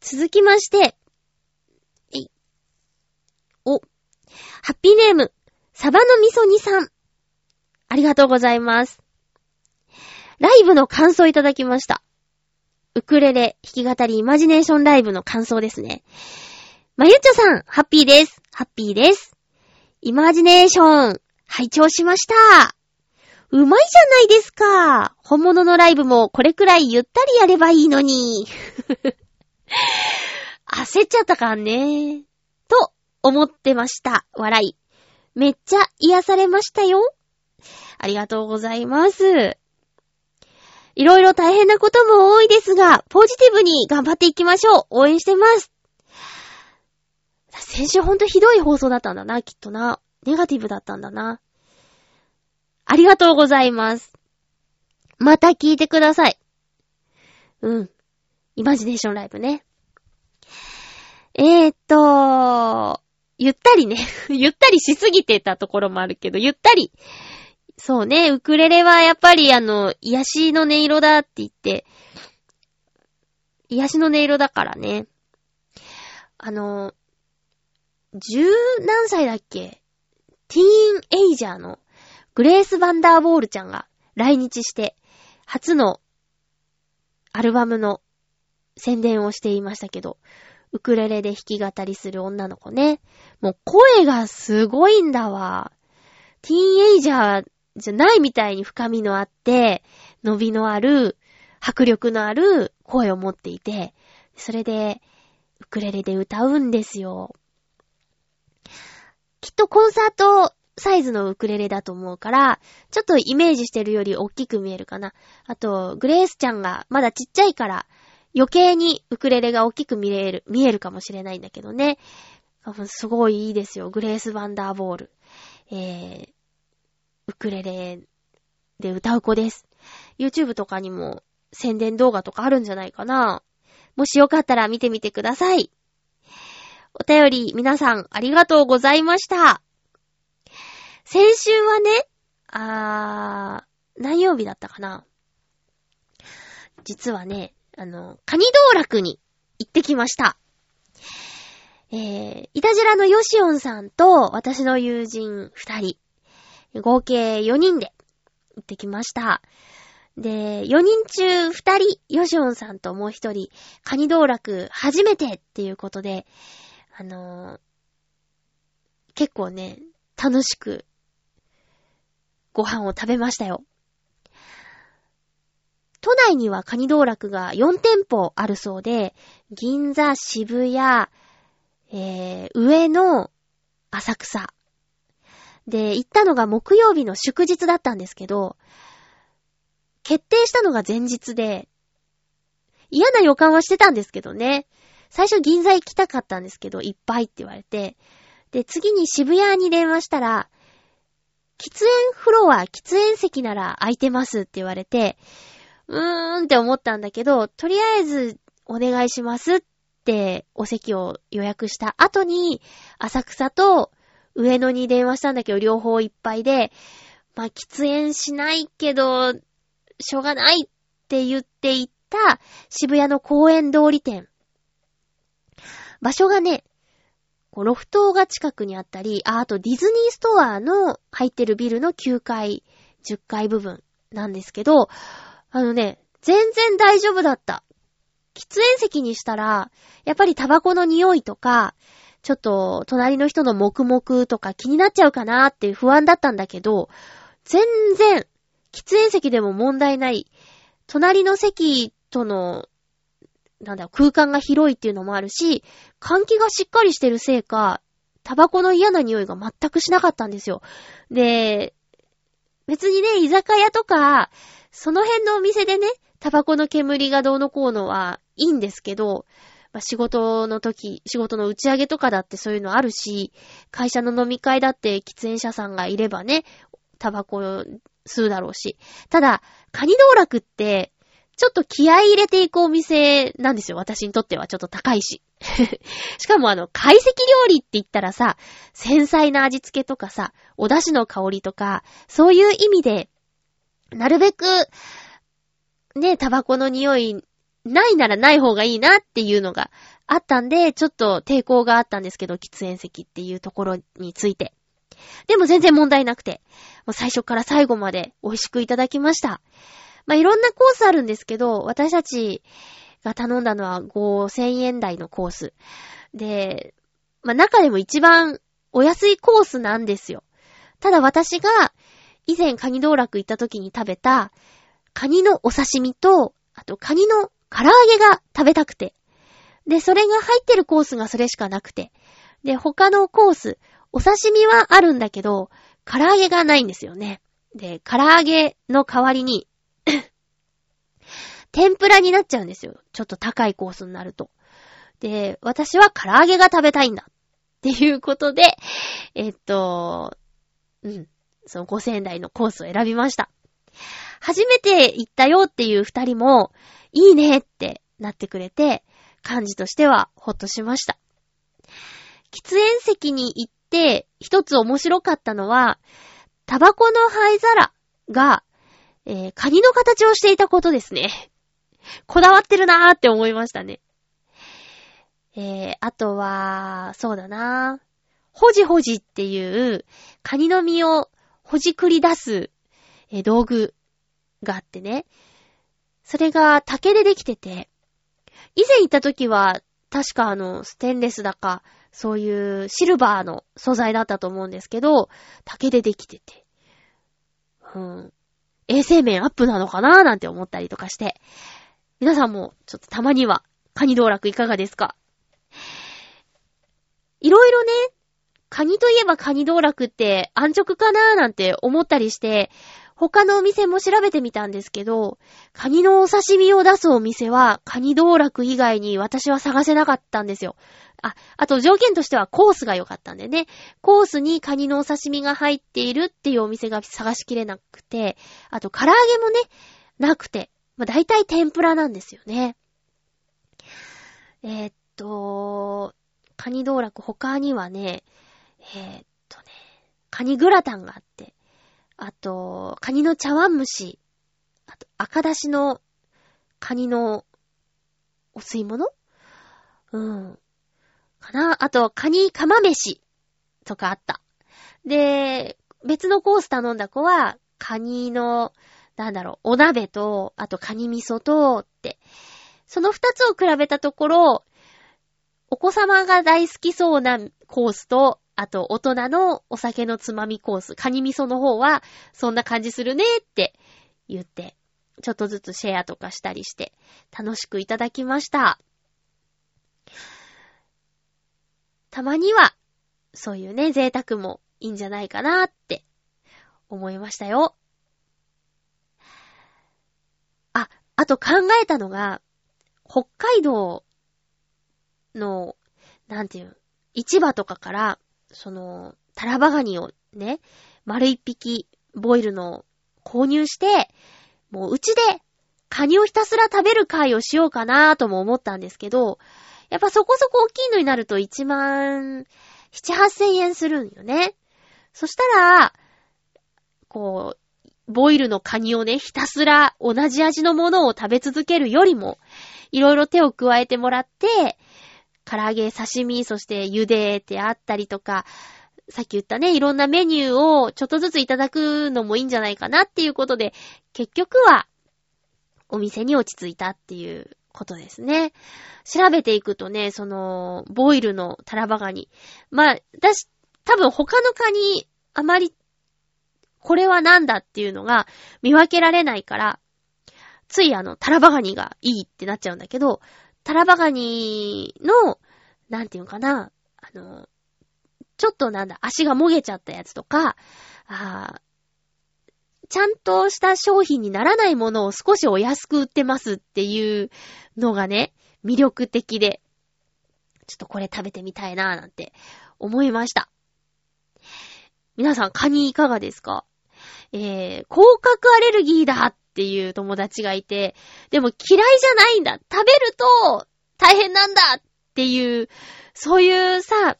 続きまして、えい。お、ハッピーネーム、サバの味噌煮さん。ありがとうございます。ライブの感想いただきました。ウクレレ弾き語りイマジネーションライブの感想ですね。まゆちょさん、ハッピーです。ハッピーです。イマジネーション、拝聴しました。うまいじゃないですか。本物のライブもこれくらいゆったりやればいいのに。<laughs> 焦っちゃったかんね。と思ってました。笑い。めっちゃ癒されましたよ。ありがとうございます。いろいろ大変なことも多いですが、ポジティブに頑張っていきましょう。応援してます。先週ほんとひどい放送だったんだな、きっとな。ネガティブだったんだな。ありがとうございます。また聞いてください。うん。イマジネーションライブね。えーっと、ゆったりね。<laughs> ゆったりしすぎてたところもあるけど、ゆったり。そうね、ウクレレはやっぱりあの、癒しの音色だって言って、癒しの音色だからね。あの、十何歳だっけ？ティーンエイジャーのグレース・バンダーボールちゃんが来日して、初のアルバムの宣伝をしていましたけど、ウクレレで弾き語りする女の子ね。もう声がすごいんだわ。ティーンエイジャーじゃないみたいに深みのあって、伸びのある、迫力のある声を持っていて、それで、ウクレレで歌うんですよ。きっとコンサートサイズのウクレレだと思うから、ちょっとイメージしてるより大きく見えるかな。あと、グレースちゃんがまだちっちゃいから、余計にウクレレが大きく見える、見えるかもしれないんだけどね。すごいいいですよ。グレース・バンダーボール。えー、ウクレレで歌う子です。YouTube とかにも宣伝動画とかあるんじゃないかな。もしよかったら見てみてください。お便り皆さんありがとうございました。先週はね、あー、何曜日だったかな実はね、あの、カニ道楽に行ってきました。えー、イタジラのヨシオンさんと私の友人二人、合計4人で行ってきました。で、4人中2人、ヨシオンさんともう1人、カニ道楽初めてっていうことで、あのー結構ね、楽しくご飯を食べましたよ。都内にはカニ道楽が4店舗あるそうで、銀座、渋谷、えー、上野、浅草。で、行ったのが木曜日の祝日だったんですけど、決定したのが前日で、嫌な予感はしてたんですけどね。最初銀座行きたかったんですけど、いっぱいって言われて。で、次に渋谷に電話したら、喫煙フロア、喫煙席なら空いてますって言われて、うーんって思ったんだけど、とりあえずお願いしますってお席を予約した後に、浅草と上野に電話したんだけど、両方いっぱいで、まあ、喫煙しないけど、しょうがないって言っていった渋谷の公園通り店。場所がね、こうロフトが近くにあったり、あ、あとディズニーストアの入ってるビルの9階、10階部分なんですけど、あのね、全然大丈夫だった。喫煙席にしたら、やっぱりタバコの匂いとか、ちょっと隣の人の黙々とか気になっちゃうかなっていう不安だったんだけど、全然、喫煙席でも問題ない。隣の席とのなんだ、空間が広いっていうのもあるし、換気がしっかりしてるせいか、タバコの嫌な匂いが全くしなかったんですよ。で、別にね、居酒屋とか、その辺のお店でね、タバコの煙がどうのこうのはいいんですけど、まあ、仕事の時、仕事の打ち上げとかだってそういうのあるし、会社の飲み会だって喫煙者さんがいればね、タバコ吸うだろうし。ただ、カニ道楽って、ちょっと気合い入れていくお店なんですよ。私にとってはちょっと高いし。<laughs> しかもあの、懐石料理って言ったらさ、繊細な味付けとかさ、お出汁の香りとか、そういう意味で、なるべく、ね、タバコの匂い、ないならない方がいいなっていうのがあったんで、ちょっと抵抗があったんですけど、喫煙席っていうところについて。でも全然問題なくて、もう最初から最後まで美味しくいただきました。まあ、いろんなコースあるんですけど、私たちが頼んだのは5000円台のコース。で、まあ、中でも一番お安いコースなんですよ。ただ私が以前カニ道楽行った時に食べたカニのお刺身と、あとカニの唐揚げが食べたくて。で、それが入ってるコースがそれしかなくて。で、他のコース、お刺身はあるんだけど、唐揚げがないんですよね。で、唐揚げの代わりに天ぷらになっちゃうんですよ。ちょっと高いコースになると。で、私は唐揚げが食べたいんだ。っていうことで、えっと、うん、その5000円台のコースを選びました。初めて行ったよっていう二人も、いいねってなってくれて、感じとしてはほっとしました。喫煙席に行って、一つ面白かったのは、タバコの灰皿がえー、カニの形をしていたことですね。こだわってるなーって思いましたね。えー、あとは、そうだなーほじほじっていう、カニの身をほじくり出す、えー、道具があってね。それが竹でできてて、以前行った時は、確かあの、ステンレスだか、そういうシルバーの素材だったと思うんですけど、竹でできてて。うん。衛生面アップなのかなーなんて思ったりとかして。皆さんもちょっとたまにはカニ道楽いかがですか？いろいろね、カニといえばカニ道楽って安直かなーなんて思ったりして、他のお店も調べてみたんですけど、カニのお刺身を出すお店はカニ道楽以外に私は探せなかったんですよ。あ、あと条件としてはコースが良かったんでね。コースにカニのお刺身が入っているっていうお店が探しきれなくて、あと唐揚げもね、なくて。まあ、大体天ぷらなんですよね。えー、っと、カニ道楽他にはね、えー、っとね、カニグラタンがあって、あと、カニの茶碗蒸し、あと、赤だしのカニのお吸い物？うん。かな？あと、カニ釜飯とかあった。で、別のコース頼んだ子は、カニの、なんだろう、お鍋と、あとカニ味噌と、って。その二つを比べたところ、お子様が大好きそうなコースと、あと、大人のお酒のつまみコース、カニ味噌の方は、そんな感じするねって言って、ちょっとずつシェアとかしたりして、楽しくいただきました。たまには、そういうね、贅沢もいいんじゃないかなって思いましたよ。あ、と考えたのが、北海道の、なんていう、市場とかから、その、タラバガニをね、丸一匹、ボイルの購入して、もううちで、カニをひたすら食べる会をしようかなとも思ったんですけど、やっぱそこそこ大きいのになると1万7、8千円するんよね。そしたら、こう、ボイルのカニをね、ひたすら同じ味のものを食べ続けるよりも、いろいろ手を加えてもらって、唐揚げ、刺身、そして茹でてあったりとか、さっき言ったね、いろんなメニューをちょっとずついただくのもいいんじゃないかなっていうことで、結局は、お店に落ち着いたっていうことですね。調べていくとね、その、ボイルのタラバガニ。まあ、私、多分他のカニ、あまり、これはなんだっていうのが見分けられないから、ついあの、タラバガニがいいってなっちゃうんだけど、タラバガニの、なんていうのかな、あの、ちょっとなんだ、足がもげちゃったやつとか、あちゃんとした商品にならないものを少しお安く売ってますっていうのがね、魅力的で、ちょっとこれ食べてみたいなぁなんて思いました。皆さん、カニいかがですか？えー、甲殻アレルギーだっていう友達がいて、でも嫌いじゃないんだ食べると大変なんだっていう、そういうさ、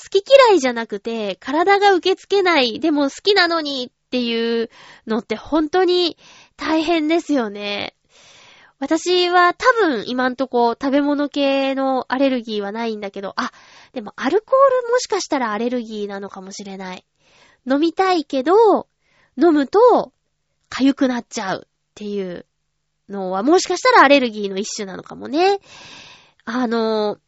好き嫌いじゃなくて、体が受け付けない、でも好きなのにっていうのって本当に大変ですよね。私は多分今んとこ食べ物系のアレルギーはないんだけど、あ、でもアルコールもしかしたらアレルギーなのかもしれない。飲みたいけど、飲むと痒くなっちゃうっていうのはもしかしたらアレルギーの一種なのかもね。あの、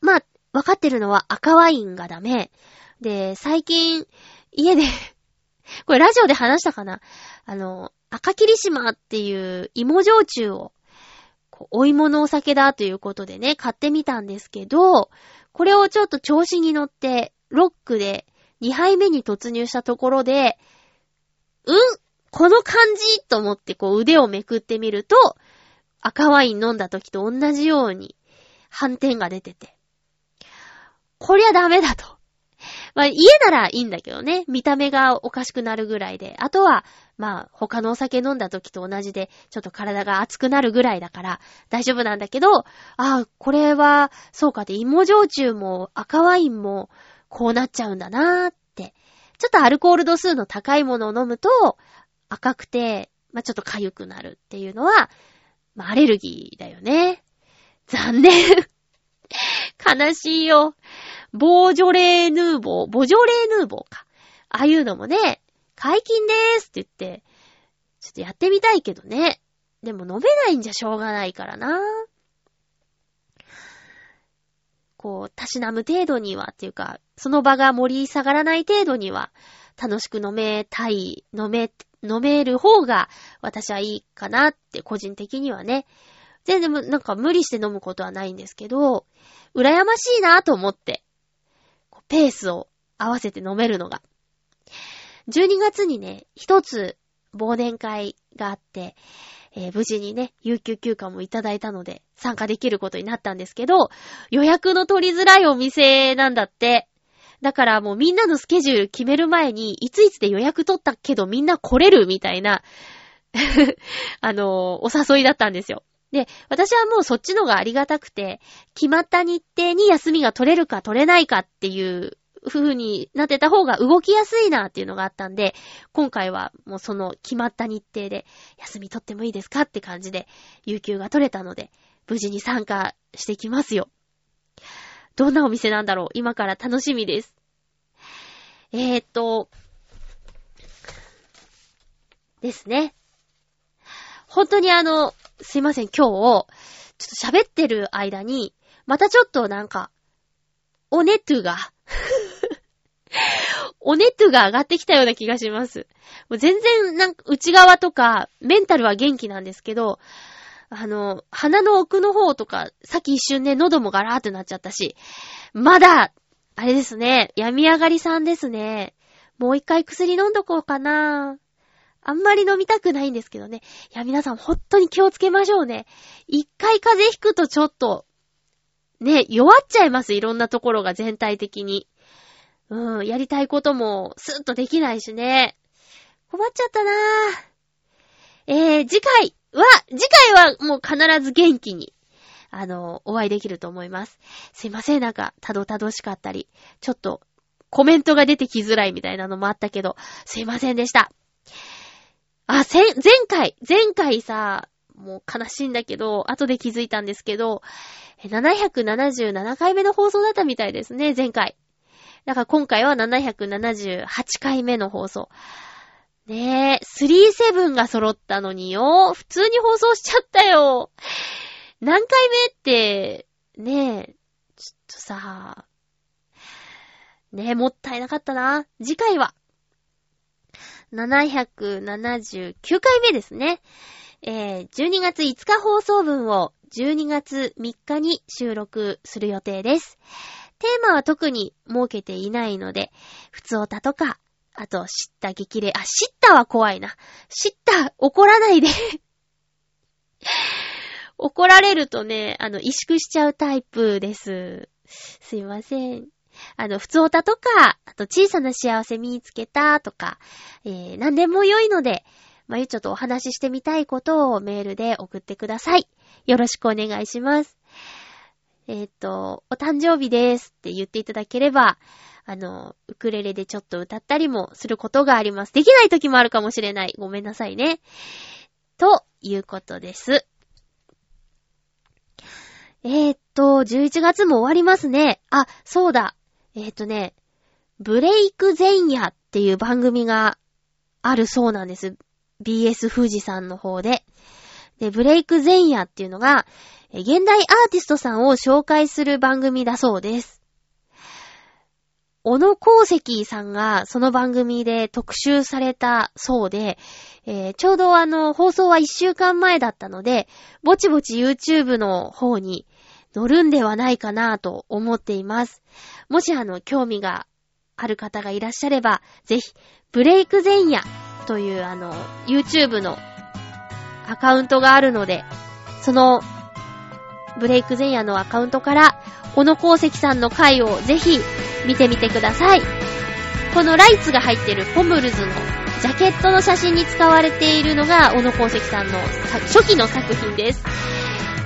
まあ、わかってるのは赤ワインがダメ。で、最近、家で <laughs> これラジオで話したかな？あの、赤霧島っていう芋焼酎を、お芋のお酒だということでね、買ってみたんですけど、これをちょっと調子に乗って、ロックで2杯目に突入したところで、うん？この感じ？と思ってこう腕をめくってみると、赤ワイン飲んだ時と同じように反転が出てて。こりゃダメだと。まあ、家ならいいんだけどね。見た目がおかしくなるぐらいで。あとは、まあ、他のお酒飲んだ時と同じで、ちょっと体が熱くなるぐらいだから、大丈夫なんだけど、ああ、これは、そうかで、芋焼酎も赤ワインも、こうなっちゃうんだなーって。ちょっとアルコール度数の高いものを飲むと、赤くて、まあ、ちょっと痒くなるっていうのは、まあ、アレルギーだよね。残念。悲しいよ。ボージョレーヌーボー、ボジョレーヌーボーか。ああいうのもね、解禁でーすって言って、ちょっとやってみたいけどね。でも飲めないんじゃしょうがないからな。こう、たしなむ程度にはっていうか、その場が盛り下がらない程度には、楽しく飲めたい、飲め、飲める方が私はいいかなって個人的にはね。全然なんか無理して飲むことはないんですけど、羨ましいなと思って、ペースを合わせて飲めるのが。12月にね、一つ忘年会があって、えー、無事にね、有給休暇もいただいたので、参加できることになったんですけど、予約の取りづらいお店なんだって。だからもうみんなのスケジュール決める前に、いついつで予約取ったけどみんな来れるみたいな <laughs> あのー、お誘いだったんですよ。で、私はもうそっちのがありがたくて、決まった日程に休みが取れるか取れないかっていう風になってた方が動きやすいなっていうのがあったんで、今回はもうその決まった日程で休み取ってもいいですかって感じで、有給が取れたので、無事に参加してきますよ。どんなお店なんだろう？今から楽しみです。えー、っと、ですね。本当にあの、すいません、今日、ちょっと喋ってる間に、またちょっとなんか、おねとが、<laughs> おねとが上がってきたような気がします。もう全然、なんか、内側とか、メンタルは元気なんですけど、あの、鼻の奥の方とか、さっき一瞬ね、喉もガラーってなっちゃったし、まだ、あれですね、病み上がりさんですね。もう一回薬飲んどこうかな。あんまり飲みたくないんですけどね。いや、皆さん本当に気をつけましょうね。一回風邪ひくとちょっと、ね、弱っちゃいます。いろんなところが全体的に。うん、やりたいこともスッとできないしね。困っちゃったなぁ。えー、次回は、次回はもう必ず元気に、あの、お会いできると思います。すいません、なんか、たどたどしかったり、ちょっと、コメントが出てきづらいみたいなのもあったけど、すいませんでした。あ、せ、前回、前回さ、もう悲しいんだけど、後で気づいたんですけど、777回目の放送だったみたいですね、前回。だから今回は778回目の放送。ねえ、37が揃ったのによ。普通に放送しちゃったよ。何回目って、ねえ、ちょっとさ、ねえ、もったいなかったな。次回は、779回目ですね。えー、12月5日放送分を12月3日に収録する予定です。テーマは特に設けていないので、普通歌とか、あと、知った激励。あ、知ったは怖いな。知った、怒らないで <laughs> 怒られるとね、あの、萎縮しちゃうタイプです。すいません。あの、普通歌とか、あと小さな幸せ見つけたとか、えー、何でも良いので、まゆちょっとお話ししてみたいことをメールで送ってください。よろしくお願いします。えっ、ー、と、お誕生日ですって言っていただければ、あの、ウクレレでちょっと歌ったりもすることがあります。できない時もあるかもしれない。ごめんなさいね。ということです。えー、っと、11月も終わりますね。あ、そうだ。えー、っとね、ブレイク前夜っていう番組があるそうなんです。BS 富士さんの方で。で、ブレイク前夜っていうのが、現代アーティストさんを紹介する番組だそうです。小野功石さんがその番組で特集されたそうで、えー、ちょうどあの、放送は一週間前だったので、ぼちぼち YouTube の方に乗るんではないかなと思っています。もしあの、興味がある方がいらっしゃれば、ぜひ、ブレイク前夜というあの、YouTube のアカウントがあるので、その、ブレイク前夜のアカウントから、小野功石さんの回をぜひ見てみてください。このライツが入ってるポムルズのジャケットの写真に使われているのが小野功石さんの初期の作品です。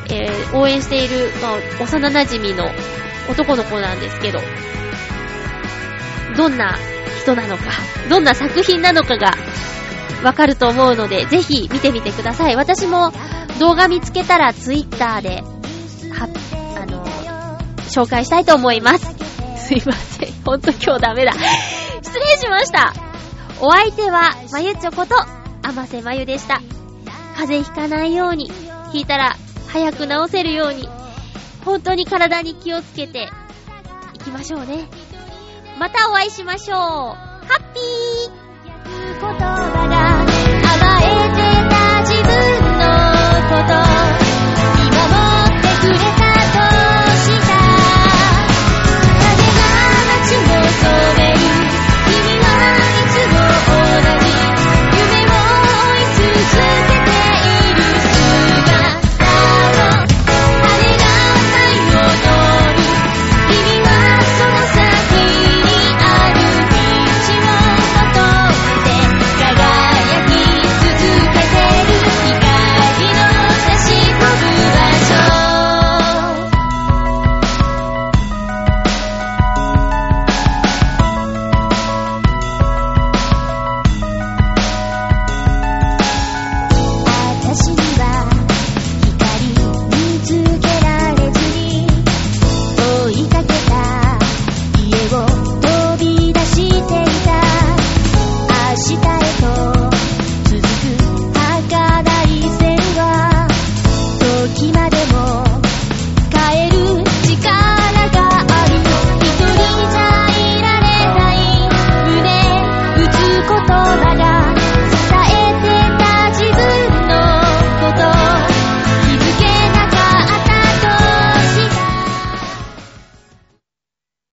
えー、応援している、まあ、幼馴染の男の子なんですけど、どんな人なのか、どんな作品なのかがわかると思うので、ぜひ見てみてください。私も動画見つけたらツイッターで、は、あの、紹介したいと思います。すいません。ほんと今日ダメだ。失礼しました。お相手は、まゆちょこと、あませまゆでした。風邪ひかないように、ひいたら早く治せるように、本当に体に気をつけていきましょうね。またお会いしましょう。ハッピー言葉が甘えてた自分のこと。